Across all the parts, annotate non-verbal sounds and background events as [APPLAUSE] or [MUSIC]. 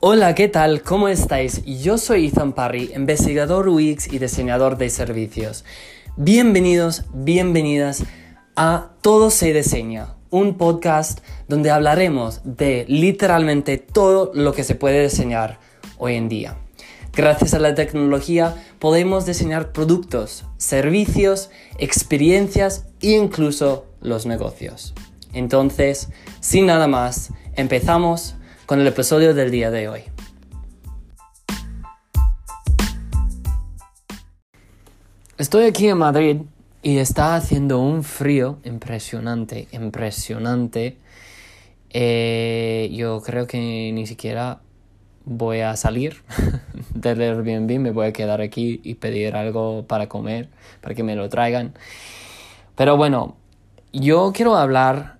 Hola, ¿qué tal? ¿Cómo estáis? Yo soy Ethan Parry, investigador UX y diseñador de servicios. Bienvenidos, bienvenidas a Todo se diseña, un podcast donde hablaremos de literalmente todo lo que se puede diseñar hoy en día. Gracias a la tecnología podemos diseñar productos, servicios, experiencias e incluso los negocios. Entonces, sin nada más, empezamos con el episodio del día de hoy. Estoy aquí en Madrid y está haciendo un frío impresionante, impresionante. Eh, yo creo que ni siquiera voy a salir [LAUGHS] del Airbnb, me voy a quedar aquí y pedir algo para comer, para que me lo traigan. Pero bueno, yo quiero hablar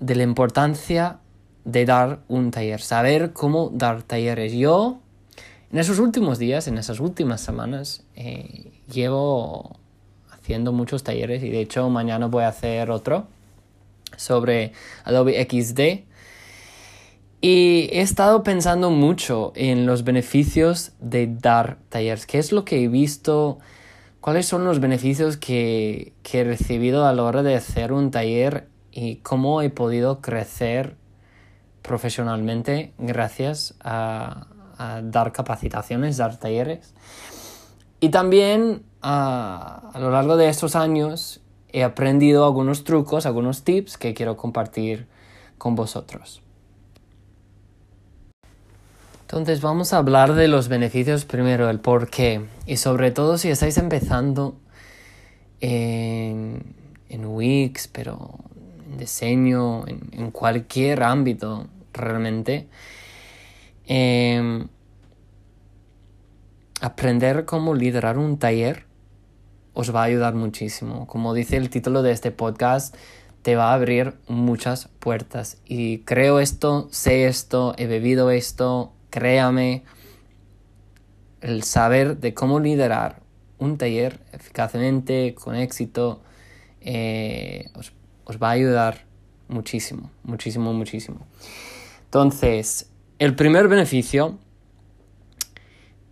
de la importancia de dar un taller, saber cómo dar talleres. Yo, en esos últimos días, en esas últimas semanas, eh, llevo haciendo muchos talleres y de hecho mañana voy a hacer otro sobre Adobe XD. Y he estado pensando mucho en los beneficios de dar talleres. ¿Qué es lo que he visto? ¿Cuáles son los beneficios que, que he recibido a la hora de hacer un taller y cómo he podido crecer profesionalmente gracias a, dar capacitaciones, dar talleres. Y también a, lo largo de estos años he aprendido algunos trucos, algunos tips que quiero compartir con vosotros. Entonces vamos a hablar de los beneficios primero, el por qué. Y sobre todo si estáis empezando en, en Wix, pero diseño, en, cualquier ámbito realmente. Em, aprender cómo liderar un taller os va a ayudar muchísimo. Como dice el título de este podcast, te va a abrir muchas puertas. Y creo esto, sé esto, he bebido esto, créame. El saber de cómo liderar un taller eficazmente, con éxito, eh, os os va a ayudar muchísimo, muchísimo, muchísimo. Entonces, el primer beneficio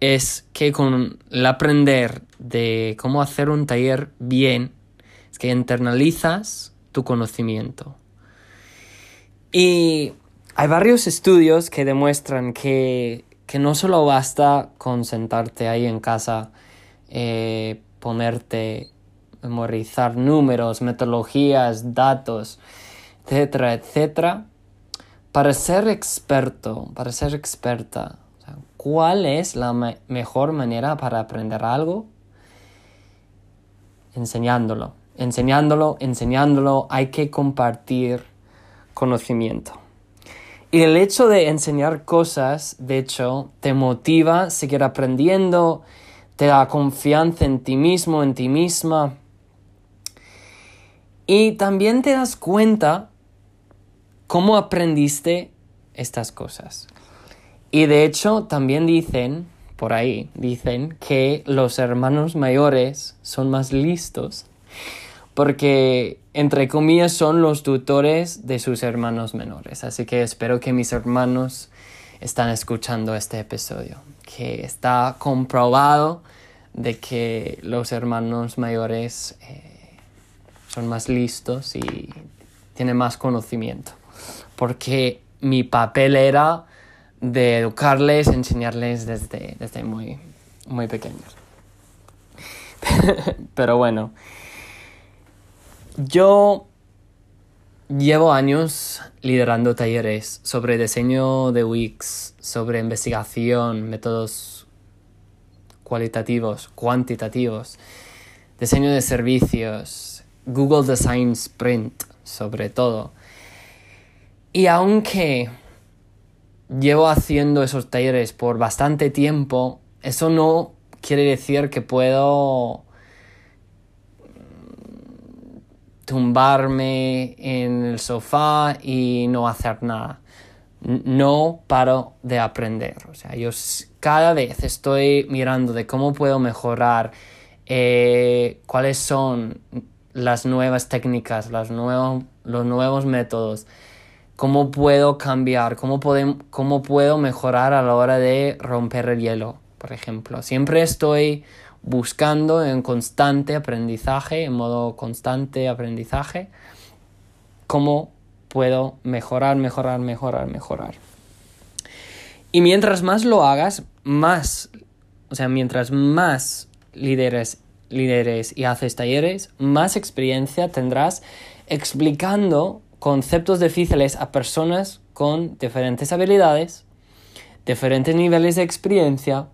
es que con el aprender de cómo hacer un taller bien, es que internalizas tu conocimiento. Y hay varios estudios que demuestran que, no solo basta con sentarte ahí en casa, eh, ponerte memorizar números, metodologías, datos, etcétera, etcétera, para ser experto, para ser experta. ¿Cuál es la mejor manera para aprender algo? Enseñándolo, enseñándolo, enseñándolo, hay que compartir conocimiento. Y el hecho de enseñar cosas, de hecho, te motiva a seguir aprendiendo, te da confianza en ti mismo, en ti misma. Y también te das cuenta cómo aprendiste estas cosas. Y de hecho también dicen, por ahí, dicen que los hermanos mayores son más listos porque, entre comillas, son los tutores de sus hermanos menores. Así que espero que mis hermanos están escuchando este episodio, que está comprobado de que los hermanos mayores eh, son más listos y tienen más conocimiento. Porque mi papel era de educarles, enseñarles desde, desde muy, muy pequeños. [LAUGHS] Pero bueno, yo llevo años liderando talleres sobre diseño de Wix, sobre investigación, métodos cualitativos, cuantitativos, diseño de servicios, Google Design Sprint, sobre todo. Y aunque llevo haciendo esos talleres por bastante tiempo, eso no quiere decir que puedo tumbarme en el sofá y no hacer nada. No paro de aprender. O sea, yo cada vez estoy mirando de cómo puedo mejorar, eh, cuáles son las nuevas técnicas, los nuevos métodos. cómo puedo cambiar, cómo, cómo puedo mejorar a la hora de romper el hielo, por ejemplo. Siempre estoy buscando en constante aprendizaje, en modo constante aprendizaje, cómo puedo mejorar, mejorar, mejorar, mejorar. Y mientras más lo hagas, más, o sea, mientras más líderes, líderes y haces talleres, más experiencia tendrás explicando conceptos difíciles a personas con diferentes habilidades, diferentes niveles de experiencia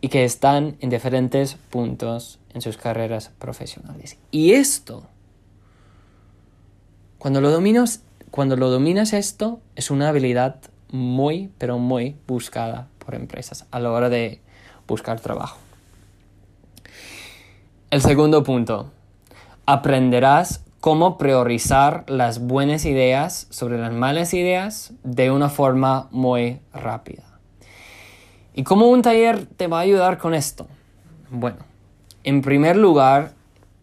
y que están en diferentes puntos en sus carreras profesionales. Y esto, cuando lo dominas, cuando lo dominas esto, es una habilidad muy, pero muy buscada por empresas a la hora de buscar trabajo. El segundo punto, aprenderás cómo priorizar las buenas ideas sobre las malas ideas de una forma muy rápida. ¿Y cómo un taller te va a ayudar con esto? Bueno, en primer lugar,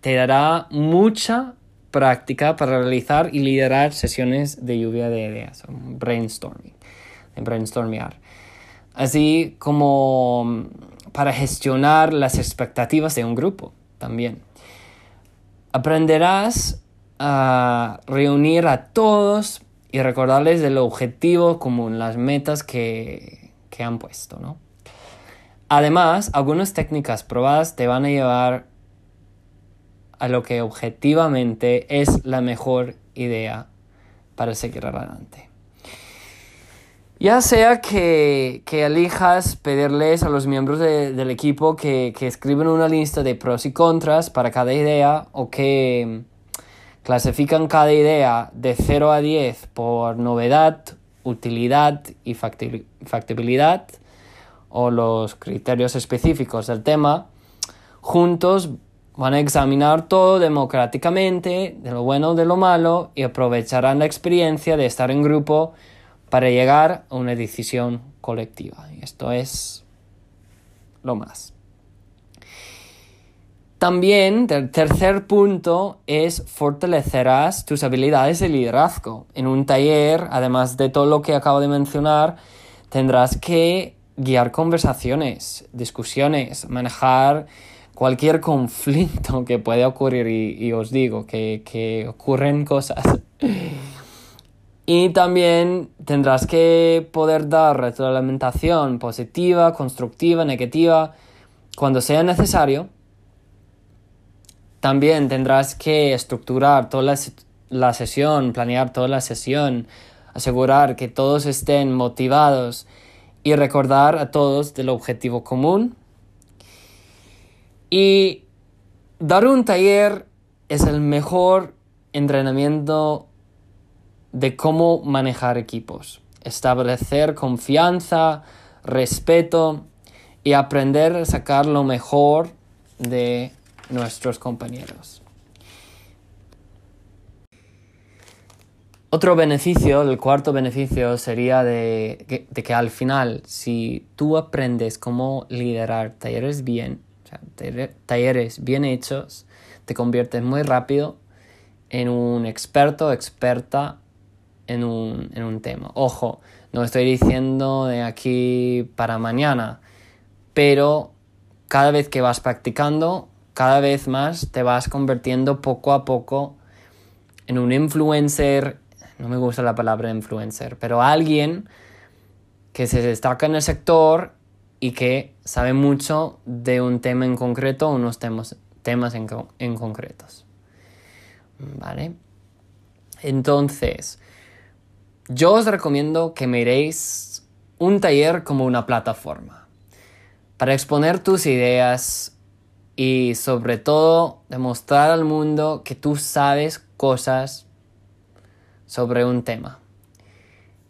te dará mucha práctica para realizar y liderar sesiones de lluvia de ideas, brainstorming, brainstormear. Así como para gestionar las expectativas de un grupo también. Aprenderás a reunir a todos y recordarles del objetivo común, las metas que, que han puesto, ¿no? Además, algunas técnicas probadas te van a llevar a lo que objetivamente es la mejor idea para seguir adelante. Ya sea que, elijas pedirles a los miembros del equipo que, que escriban una lista de pros y contras para cada idea o que Clasifican cada idea de 0 a 10 por novedad, utilidad y factibilidad o los criterios específicos del tema. Juntos van a examinar todo democráticamente, de lo bueno, de lo malo, y aprovecharán la experiencia de estar en grupo para llegar a una decisión colectiva. Y esto es lo más. También, el tercer punto es fortalecerás tus habilidades de liderazgo. En un taller, además de todo lo que acabo de mencionar, tendrás que guiar conversaciones, discusiones, manejar cualquier conflicto que pueda ocurrir y, os digo que, que ocurren cosas. [LAUGHS] y también tendrás que poder dar retroalimentación positiva, constructiva, negativa, cuando sea necesario también tendrás que estructurar toda la, sesión, planear toda la sesión, asegurar que todos estén motivados y recordar a todos del objetivo común. Y dar un taller es el mejor entrenamiento de cómo manejar equipos, establecer confianza, respeto y aprender a sacar lo mejor de nuestros compañeros. Otro beneficio, el cuarto beneficio sería de que, al final, si tú aprendes cómo liderar talleres bien, talleres bien hechos, te conviertes muy rápido en un experto, experta en un, en un tema. Ojo, no estoy diciendo de aquí para mañana, pero cada vez que vas practicando cada vez más te vas convirtiendo poco a poco en un influencer, no me gusta la palabra influencer, pero alguien que se destaca en el sector y que sabe mucho de un tema en concreto o unos temas, temas en, en concretos. ¿Vale? Entonces, yo os recomiendo que miréis un taller como una plataforma para exponer tus ideas, y sobre todo demostrar al mundo que tú sabes cosas sobre un tema.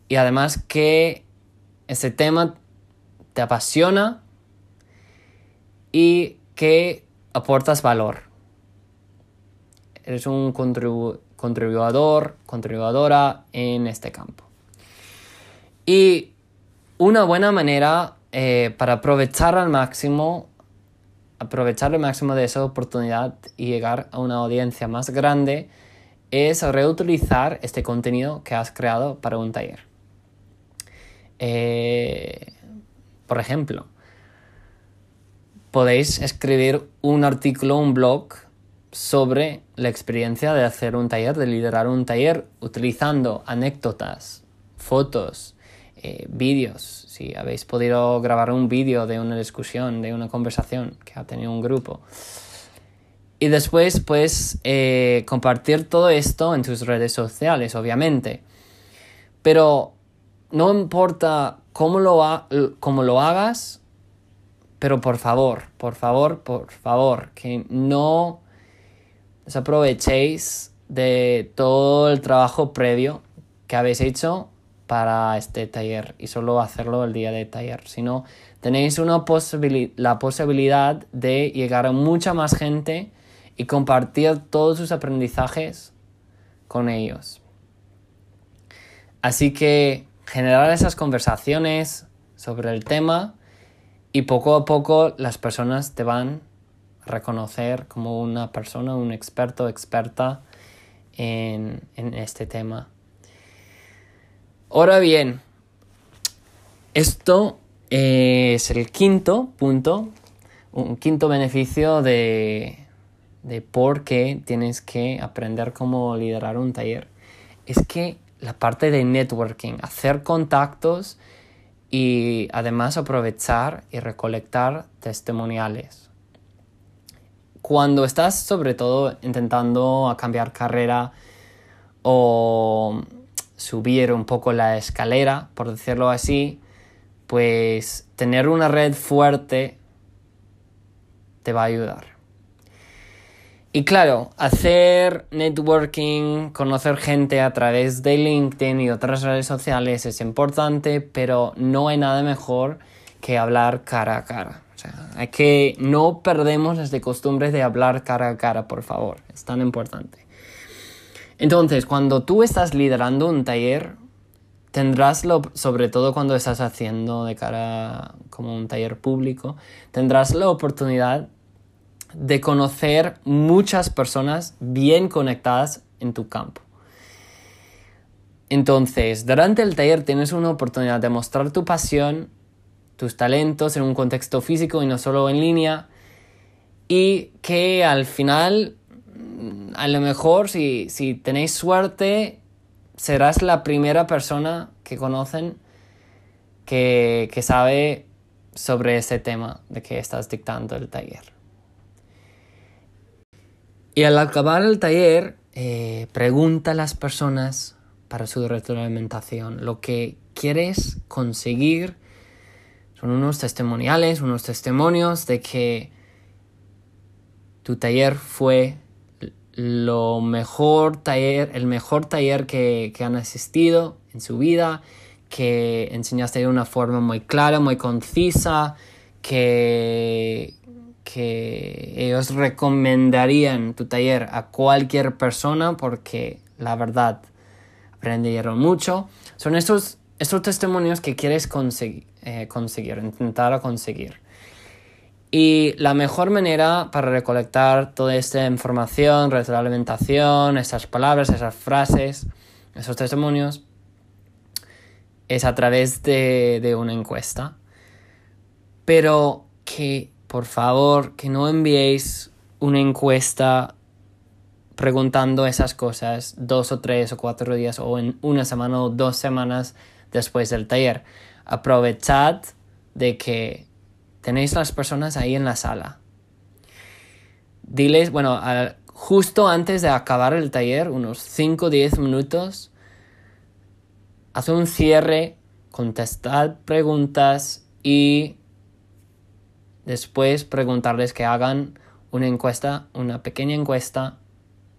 Y además que ese tema te apasiona y que aportas valor. Eres un contribuidor, contribuidora en este campo. Y una buena manera eh, para aprovechar al máximo aprovechar el máximo de esa oportunidad y llegar a una audiencia más grande es reutilizar este contenido que has creado para un taller. Eh, por ejemplo, podéis escribir un artículo, un blog sobre la experiencia de hacer un taller, de liderar un taller, utilizando anécdotas, fotos, eh, vídeos. Si habéis podido grabar un vídeo de una discusión, de una conversación que ha tenido un grupo. Y después, pues, eh, compartir todo esto en tus redes sociales, obviamente. Pero no importa cómo lo, cómo lo hagas, pero por favor, por favor, por favor, que no aprovechéis de todo el trabajo previo que habéis hecho para este taller y solo hacerlo el día de taller, sino tenéis una la posibilidad de llegar a mucha más gente y compartir todos sus aprendizajes con ellos. Así que generar esas conversaciones sobre el tema y poco a poco las personas te van reconocer como una persona, un experto, experta en, en este tema. Ahora bien, esto es el quinto punto, un quinto beneficio de, de por qué tienes que aprender cómo liderar un taller. Es que la parte de networking, hacer contactos y además aprovechar y recolectar testimoniales. Cuando estás sobre todo intentando cambiar carrera o subir un poco la escalera, por decirlo así, pues tener una red fuerte te va a ayudar. Y claro, hacer networking, conocer gente a través de LinkedIn y otras redes sociales es importante, pero no hay nada mejor que hablar cara a cara. Sea, hay que no perdemos las costumbres de hablar cara a cara, por favor. Es tan importante. Entonces, cuando tú estás liderando un taller, tendrás, lo, sobre todo cuando estás haciendo de cara como un taller público, tendrás la oportunidad de conocer muchas personas bien conectadas en tu campo. Entonces, durante el taller tienes una oportunidad de mostrar tu pasión, tus talentos en un contexto físico y no solo en línea, y que al final, a lo mejor, si, si tenéis suerte, serás la primera persona que conocen que, que sabe sobre ese tema de que estás dictando el taller. Y al acabar el taller, eh, pregunta a las personas para su retroalimentación. Lo que quieres conseguir son unos testimoniales, unos testimonios de que tu taller fue lo mejor taller, el mejor taller que, que han asistido en su vida, que enseñaste de una forma muy clara, muy concisa, que, que ellos recomendarían tu taller a cualquier persona porque la verdad aprendieron mucho. Son estos, estos testimonios que quieres conseguir, eh, conseguir, intentar conseguir. Y la mejor manera para recolectar toda esta información, retroalimentación, esas palabras, esas frases, esos testimonios, es a través de, de una encuesta. Pero que por favor, que no enviéis una encuesta preguntando esas cosas dos o tres o cuatro días o en una semana o dos semanas después del taller. Aprovechad de que tenéis las personas ahí en la sala. Diles, bueno, justo antes de acabar el taller, unos 5 o 10 minutos, haz un cierre, contestad preguntas y Después preguntarles que hagan una encuesta, una pequeña encuesta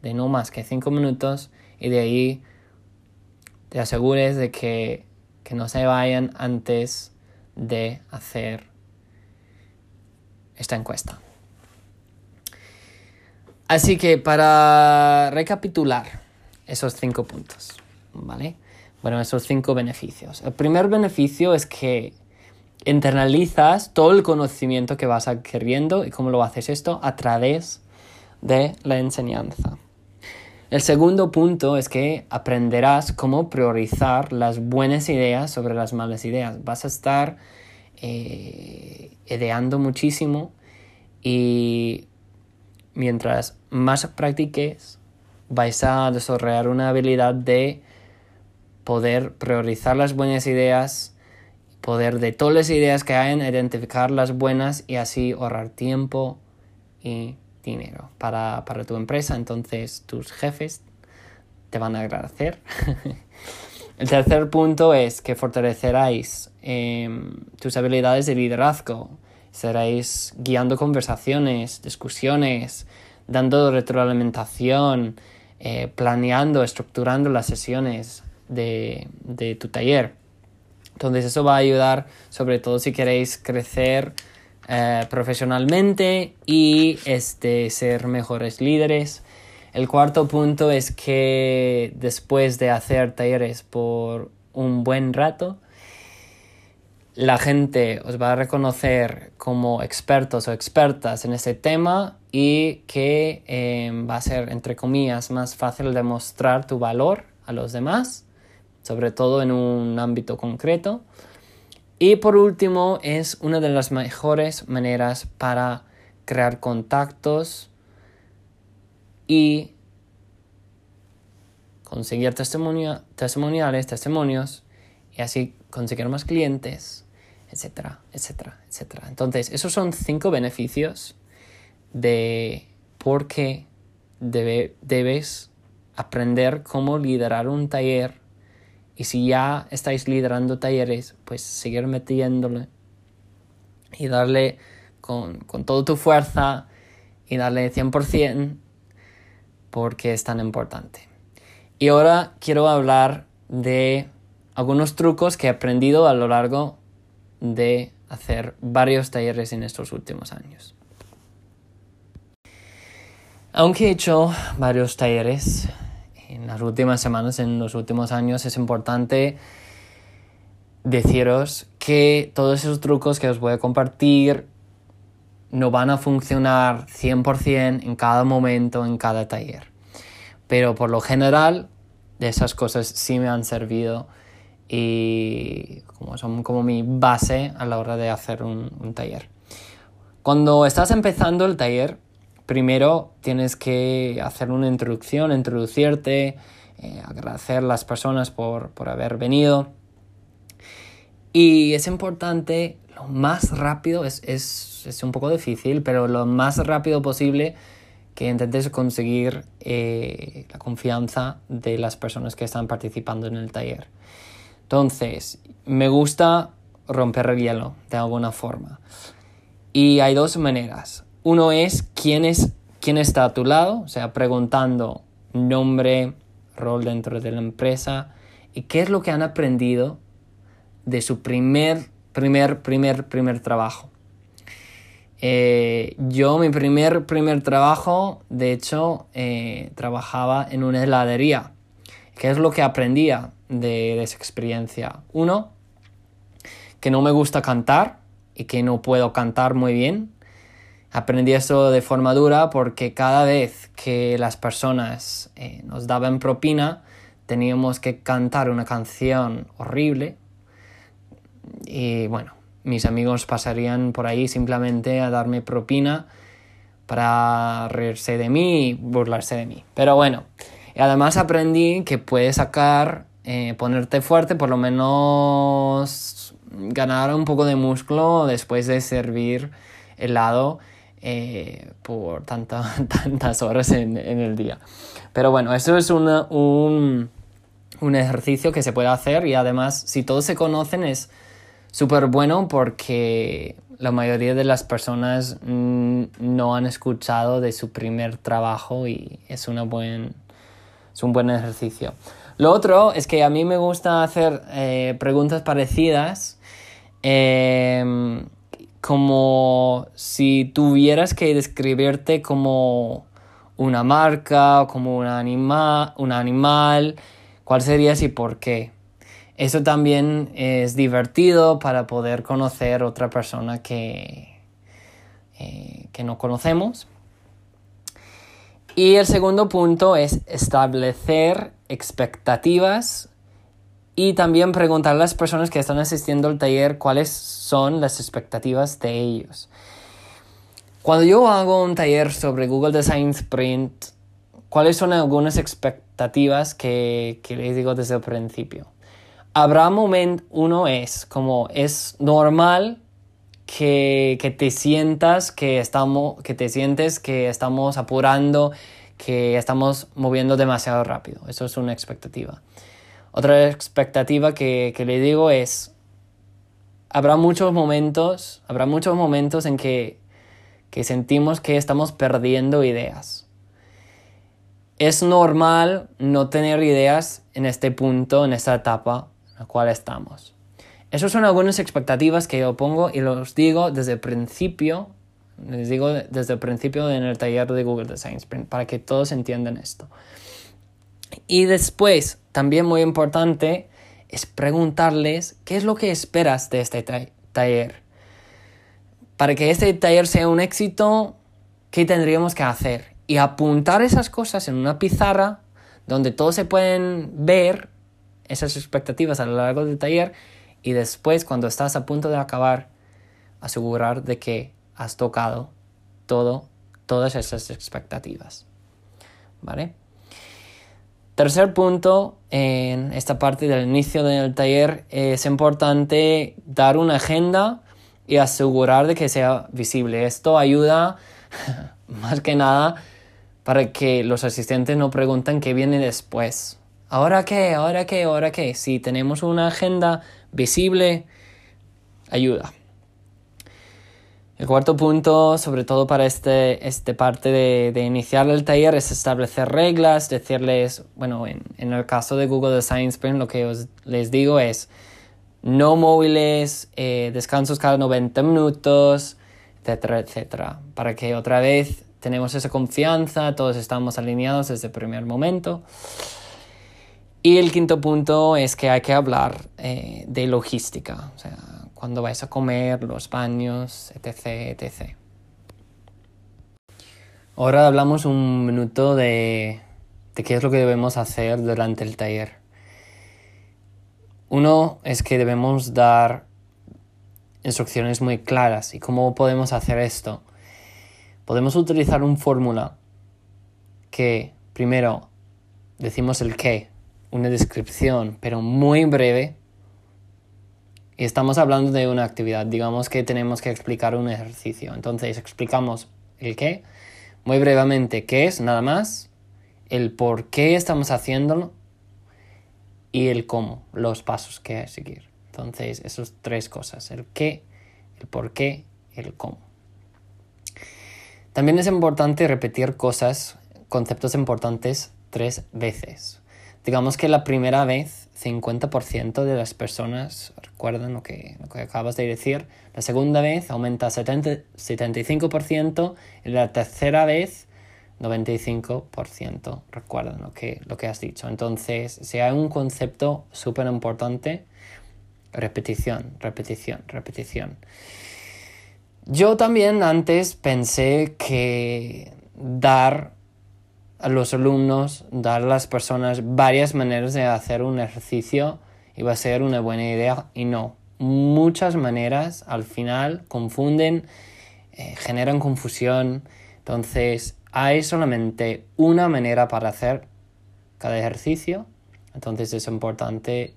de no más que 5 minutos y de ahí te asegures de que, que no se vayan antes de hacer esta encuesta. Así que para recapitular esos cinco puntos, ¿vale? Bueno, esos cinco beneficios. El primer beneficio es que internalizas todo el conocimiento que vas adquiriendo y cómo lo haces esto a través de la enseñanza. El segundo punto es que aprenderás cómo priorizar las buenas ideas sobre las malas ideas. Vas a estar eh, ideando muchísimo y mientras más practiques, vais a desarrollar una habilidad de poder priorizar las buenas ideas, poder de todas las ideas que hay, identificar las buenas y así ahorrar tiempo y dinero para, tu empresa. Entonces tus jefes te van a agradecer. [LAUGHS] El tercer punto es que fortaleceráis em, tus habilidades de liderazgo. Seréis guiando conversaciones, discusiones, dando retroalimentación, eh, planeando, estructurando las sesiones de, tu taller. Entonces eso va a ayudar sobre todo si queréis crecer eh, profesionalmente y este, ser mejores líderes. El cuarto punto es que después de hacer talleres por un buen rato, la gente os va a reconocer como expertos o expertas en ese tema y que em, va a ser, entre comillas, más fácil demostrar tu valor a los demás, sobre todo en un ámbito concreto. Y por último, es una de las mejores maneras para crear contactos y conseguir testimoniales, testimonios y así conseguir más clientes, etcétera, etcétera, etcétera. Entonces, esos son cinco beneficios de por qué debes aprender cómo liderar un taller y si ya estáis liderando talleres, pues seguir metiéndole y darle con, con toda tu fuerza y darle 100% porque es tan importante. Y ahora quiero hablar de algunos trucos que he aprendido a lo largo de hacer varios talleres en estos últimos años. Aunque he hecho varios talleres en las últimas semanas, en los últimos años, es importante deciros que todos esos trucos que os voy a compartir no van a funcionar 100% en cada momento, en cada taller. Pero por lo general, esas cosas sí me han servido y como son como mi base a la hora de hacer un, taller. Cuando estás empezando el taller, primero tienes que hacer una introducción, introducirte, eh, agradecer a las personas por, por haber venido. Y es importante lo más rápido, es, es, es, un poco difícil, pero lo más rápido posible que intentes conseguir eh, la confianza de las personas que están participando en el taller. Entonces, me gusta romper el hielo de alguna forma. Y hay dos maneras. Uno es quién, es quién está a tu lado, o sea, preguntando nombre, rol dentro de la empresa y qué es lo que han aprendido de su primer, primer, primer, primer trabajo. Eh, yo, mi primer, primer trabajo, de hecho, eh, trabajaba en una heladería. ¿Qué es lo que aprendía? de, esa experiencia. Uno, que no me gusta cantar y que no puedo cantar muy bien. Aprendí eso de forma dura porque cada vez que las personas eh, nos daban propina teníamos que cantar una canción horrible y bueno, mis amigos pasarían por ahí simplemente a darme propina para reírse de mí y burlarse de mí. Pero bueno, además aprendí que puedes sacar eh, ponerte fuerte, por lo menos ganar un poco de músculo después de servir helado eh, por [LAUGHS] tantas horas en, el día. Pero bueno, eso es un, un ejercicio que se puede hacer y además si todos se conocen es súper bueno porque la mayoría de las personas mm, no han escuchado de su primer trabajo y es, una buen, es un buen ejercicio. Lo otro es que a mí me gusta hacer eh, preguntas parecidas, em, como si tuvieras que describirte como una marca o como un, un animal, cuál serías y por qué. Eso también es divertido para poder conocer otra persona que, eh, que no conocemos. Y el segundo punto es establecer expectativas y también preguntar a las personas que están asistiendo al taller cuáles son las expectativas de ellos. Cuando yo hago un taller sobre Google Design Sprint, ¿cuáles son algunas expectativas que, que les digo desde el principio? Habrá momento, uno es como es normal que, que, te sientas que estamos, que te sientes que estamos apurando, que estamos moviendo demasiado rápido. Eso es una expectativa. Otra expectativa que, que le digo es, habrá muchos momentos, habrá muchos momentos en que que sentimos que estamos perdiendo ideas. Es normal no tener ideas en este punto, en esta etapa en la cual estamos. Esas son algunas expectativas que yo pongo y los digo desde el principio, les digo desde el principio en el taller de Google Design Sprint para que todos entiendan esto. Y después, también muy importante, es preguntarles qué es lo que esperas de este taller. Para que este taller sea un éxito, ¿qué tendríamos que hacer? Y apuntar esas cosas en una pizarra donde todos se pueden ver esas expectativas a lo largo del taller y después cuando estás a punto de acabar asegurar de que has tocado todo todas esas expectativas. ¿Vale? Tercer punto, en esta parte del inicio del taller es importante dar una agenda y asegurar de que sea visible. Esto ayuda [LAUGHS] más que nada para que los asistentes no pregunten qué viene después. ¿Ahora qué? ¿Ahora qué? ¿Ahora qué? Si tenemos una agenda visible, ayuda. El cuarto punto, sobre todo para este, este parte de, de, iniciar el taller, es establecer reglas, decirles, bueno, en, en el caso de Google Design Sprint, lo que os, les digo es, no móviles, eh, descansos cada 90 minutos, etcétera, etcétera. Para que otra vez tenemos esa confianza, todos estamos alineados desde el primer momento. Y el quinto punto es que hay que hablar eh, de logística, cuando vais a comer, los baños, etc, etc. Ahora hablamos un minuto de, qué es lo que debemos hacer durante el taller. Uno es que debemos dar instrucciones muy claras. ¿Y cómo podemos hacer esto? Podemos utilizar un fórmula que primero decimos el qué, una descripción, pero muy breve. Y estamos hablando de una actividad, digamos que tenemos que explicar un ejercicio. Entonces explicamos el qué, muy brevemente qué es, nada más, el por qué estamos haciéndolo y el cómo, los pasos que hay que seguir. Entonces, esas tres cosas, el qué, el por qué, el cómo. También es importante repetir cosas, conceptos importantes tres veces. Digamos que la primera vez 50% de las personas recuerdan lo que, lo que acabas de decir. La segunda vez aumenta a 75% y la tercera vez 95% recuerdan lo que, lo que has dicho. Entonces, si hay un concepto súper importante, repetición, repetición, repetición. Yo también antes pensé que dar a los alumnos, dar a las personas varias maneras de hacer un ejercicio iba a ser una buena idea y no. Muchas maneras al final confunden, eh, generan confusión. Entonces, hay solamente una manera para hacer cada ejercicio, entonces es importante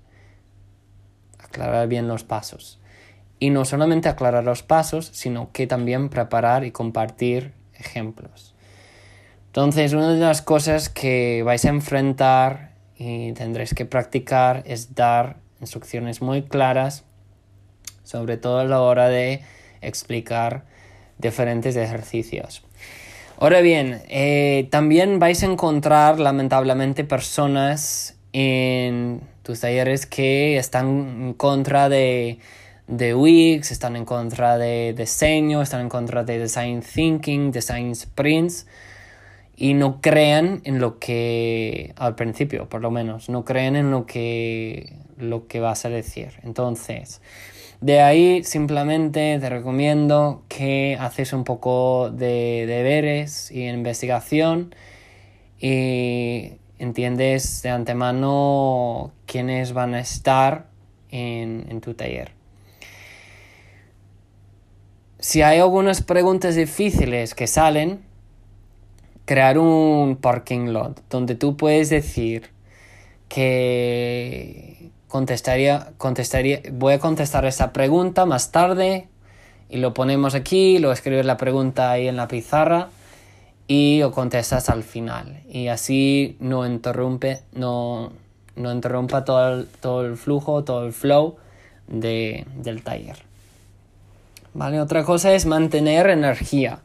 aclarar bien los pasos. Y no solamente aclarar los pasos, sino que también preparar y compartir ejemplos. Entonces, una de las cosas que vais a enfrentar y tendréis que practicar es dar instrucciones muy claras, sobre todo a la hora de explicar diferentes ejercicios. Ahora bien, eh, también vais a encontrar lamentablemente personas en tus talleres que están en contra de, de Wix, están en contra de diseño, están en contra de design thinking, design sprints y no crean en lo que al principio, por lo menos, no creen en lo que lo que vas a decir. Entonces, de ahí simplemente te recomiendo que haces un poco de deberes y investigación y entiendes de antemano quiénes van a estar en, en tu taller. Si hay algunas preguntas difíciles que salen, crear un parking lot donde tú puedes decir que contestaría, contestaría, voy a contestar esa pregunta más tarde y lo ponemos aquí, lo escribes la pregunta ahí en la pizarra y lo contestas al final y así no interrumpe, no, no interrumpa todo el, todo el flujo, todo el flow de, del taller. ¿Vale? Otra cosa es mantener energía.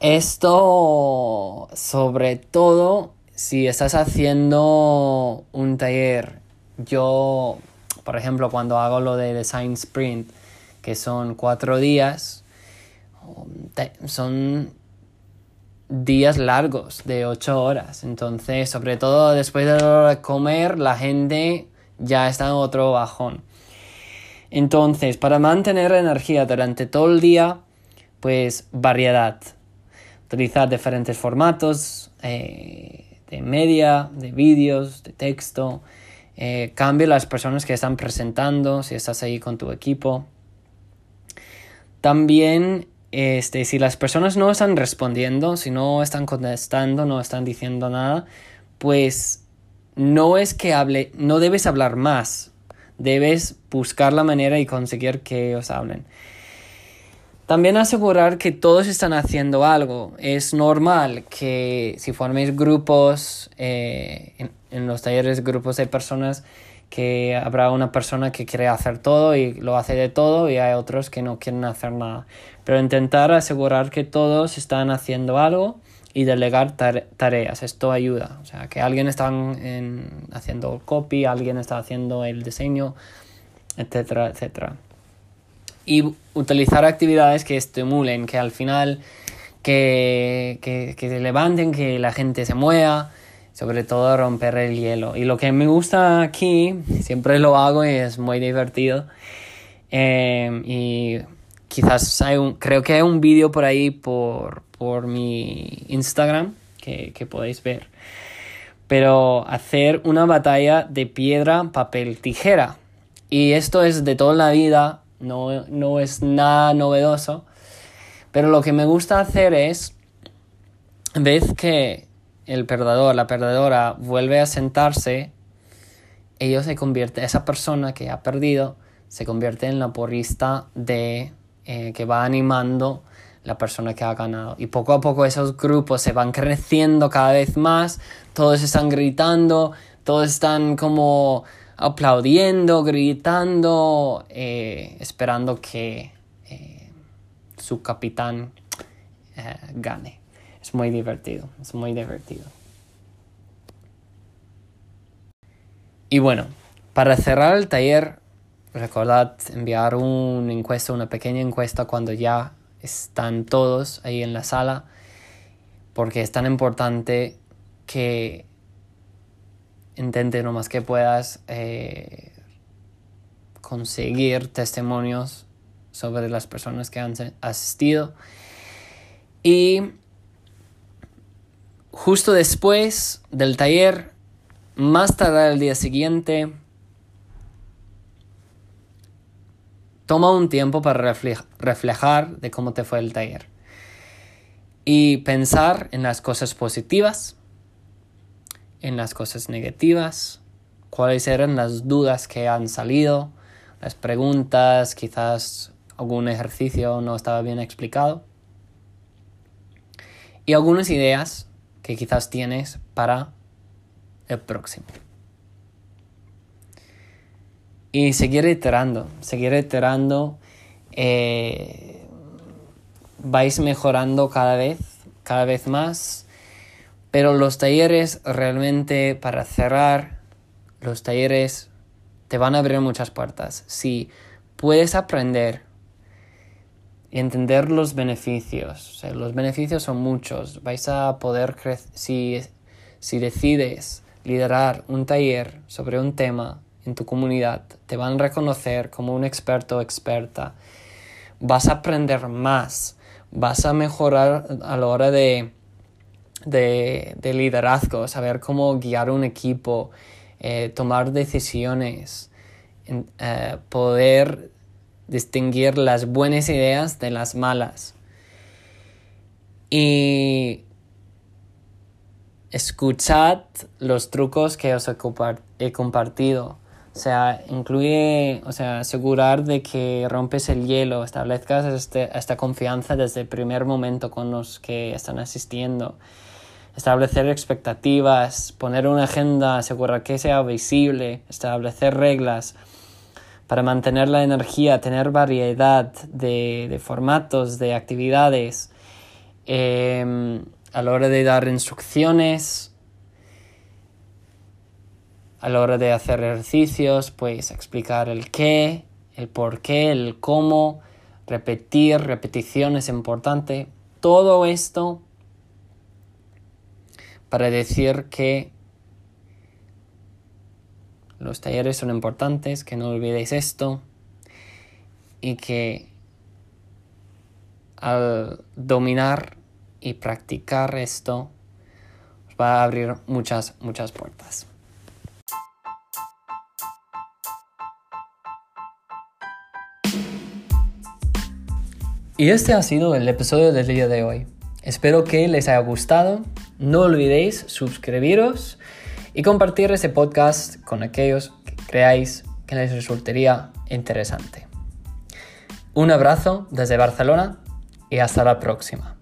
Esto, sobre todo, si estás haciendo un taller, yo, por ejemplo, cuando hago lo de Design Sprint, que son cuatro días, son días largos de ocho horas. Entonces, sobre todo después de comer, la gente ya está en otro bajón. Entonces, para mantener energía durante todo el día, pues variedad utilizar diferentes formatos eh, de media, de vídeos, de texto. Eh, cambie las personas que están presentando, si estás ahí con tu equipo. También, este, si las personas no están respondiendo, si no están contestando, no están diciendo nada, pues no es que hable, no debes hablar más, debes buscar la manera y conseguir que ellos hablen. También asegurar que todos están haciendo algo. Es normal que si forméis grupos, eh, en, los talleres, grupos de personas, que habrá una persona que quiere hacer todo y lo hace de todo y hay otros que no quieren hacer nada. Pero intentar asegurar que todos están haciendo algo y delegar tareas. Esto ayuda. O sea, que alguien está haciendo copy, alguien está haciendo el diseño, etcétera, etcétera y utilizar actividades que estimulen, que al final que, que, que se levanten, que la gente se mueva, sobre todo romper el hielo. Y lo que me gusta aquí, [LAUGHS] siempre lo hago y es muy divertido. Em, y quizás hay un, creo que hay un vídeo por ahí por, por mi Instagram que, que podéis ver. Pero hacer una batalla de piedra, papel, tijera. Y esto es de toda la vida no, es nada novedoso. Pero lo que me gusta hacer es, vez que el perdedor, la perdedora vuelve a sentarse, ellos se convierte, esa persona que ha perdido, se convierte en la porrista de eh, que va animando la persona que ha ganado. Y poco a poco esos grupos se van creciendo cada vez más, todos están gritando, todos están como aplaudiendo, gritando, eh, esperando que eh, su capitán eh, gane. Es muy divertido, es muy divertido. Y bueno, para cerrar el taller, recordad enviar una encuesta, una pequeña encuesta cuando ya están todos ahí en la sala, porque es tan importante que intente lo más que puedas eh, conseguir testimonios sobre las personas que han asistido. Y justo después del taller, más tarde el día siguiente, toma un tiempo para reflejar de cómo te fue el taller. Y pensar en las cosas positivas en las cosas negativas, cuáles eran las dudas que han salido, las preguntas, quizás algún ejercicio no estaba bien explicado y algunas ideas que quizás tienes para el próximo. Y seguir iterando, seguir iterando, eh, vais mejorando cada vez, cada vez más pero los talleres realmente para cerrar, los talleres te van a abrir muchas puertas. Si puedes aprender y entender los beneficios, los beneficios son muchos, vais a poder crecer, si, si decides liderar un taller sobre un tema en tu comunidad, te van a reconocer como un experto o experta, vas a aprender más, vas a mejorar a la hora de de, liderazgo, saber cómo guiar un equipo, eh, tomar decisiones, eh, poder distinguir las buenas ideas de las malas. Y escuchad los trucos que os he compartido. O sea, incluye, o sea, asegurar de que rompes el hielo, establezcas este, esta confianza desde el primer momento con los que están asistiendo. Establecer expectativas, poner una agenda, asegurar que sea visible, establecer reglas para mantener la energía, tener variedad de, formatos, de actividades. Em, a la hora de dar instrucciones, a la hora de hacer ejercicios, pues explicar el qué, el por qué, el cómo, repetir, repetición es importante. Todo esto para decir que los talleres son importantes, que no olvidéis esto y que al dominar y practicar esto os va a abrir muchas, muchas puertas. Y este ha sido el episodio del día de hoy. Espero que les haya gustado. No olvidéis suscribiros y compartir este podcast con aquellos que creáis que les resultaría interesante. Un abrazo desde Barcelona y hasta la próxima.